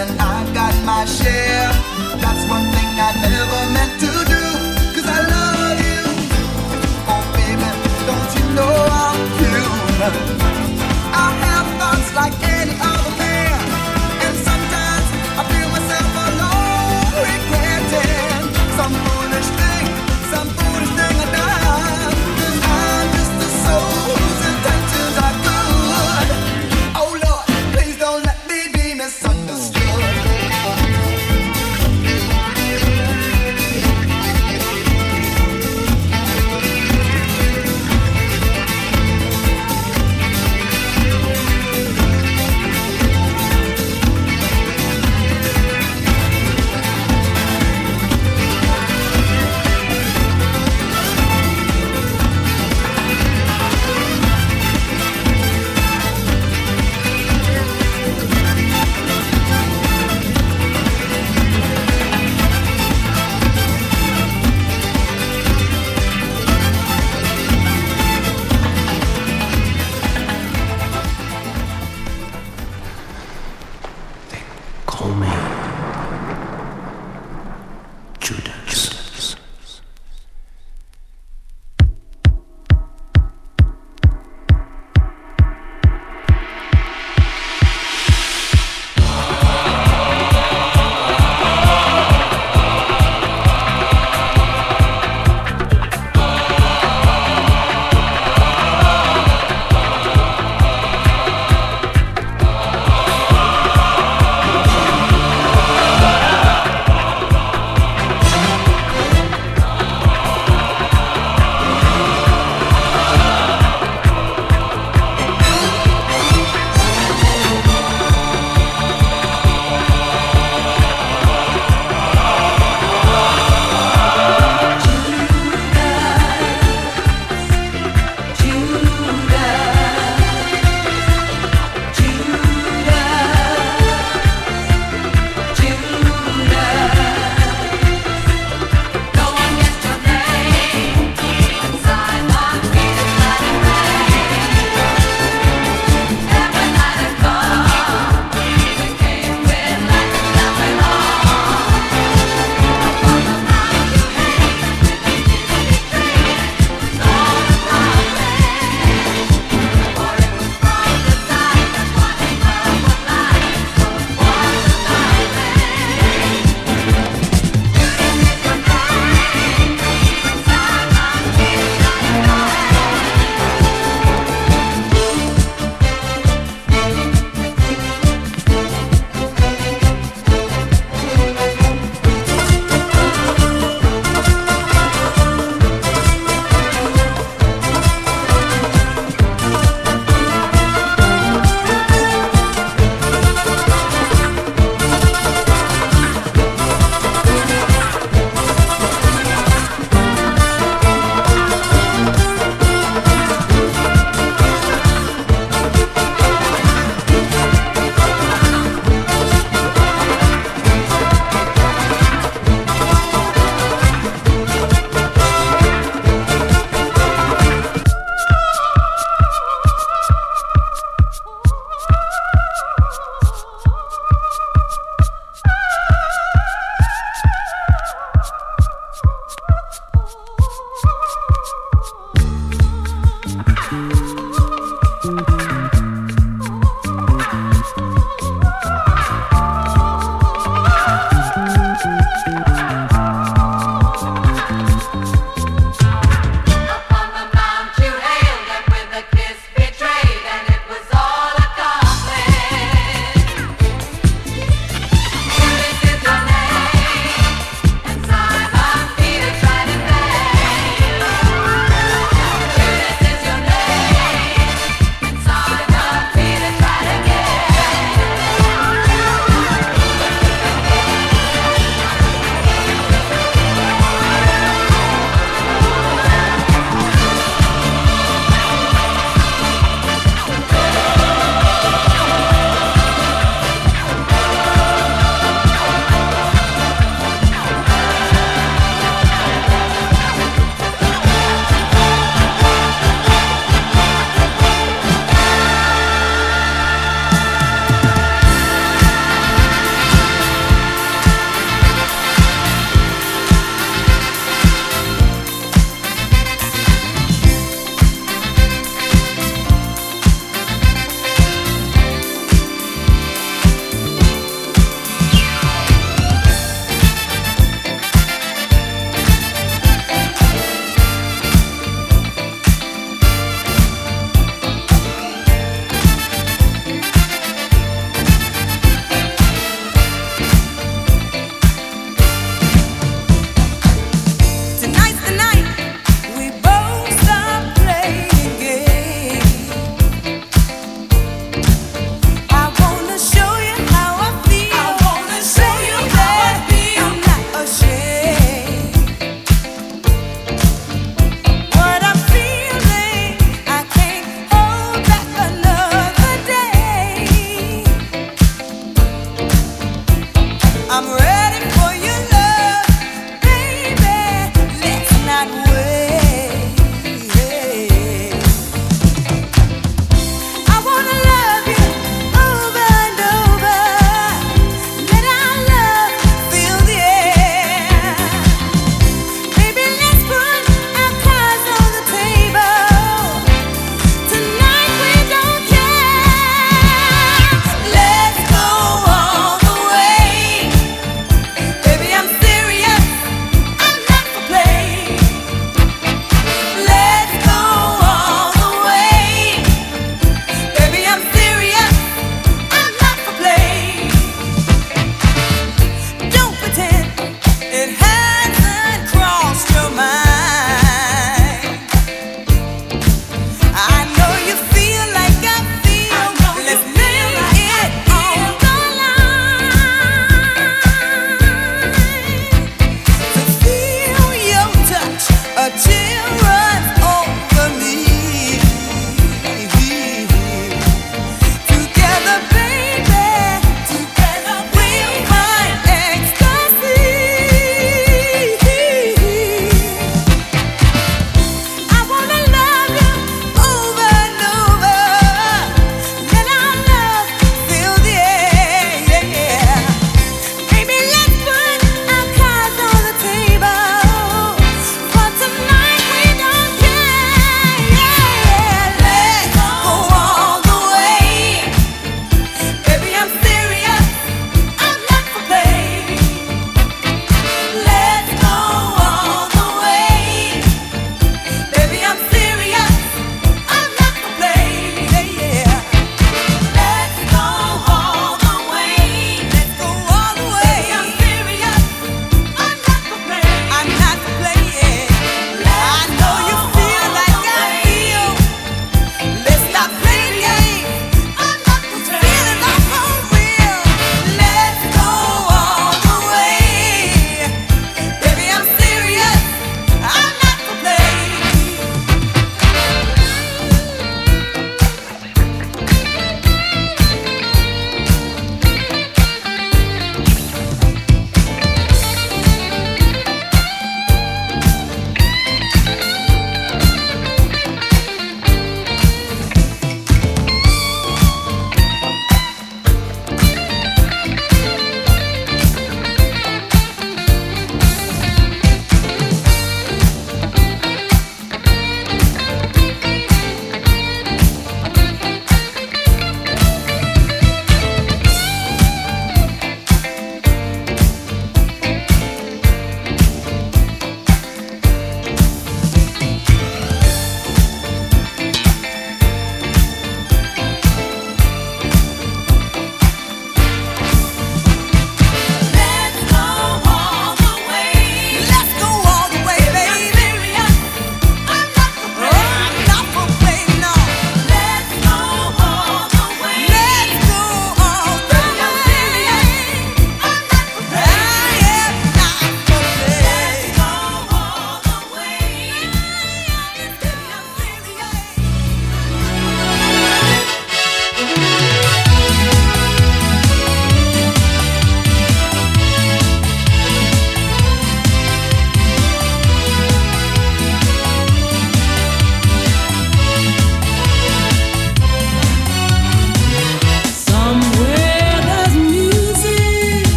and I got my share. That's one thing I never meant to do, cause I love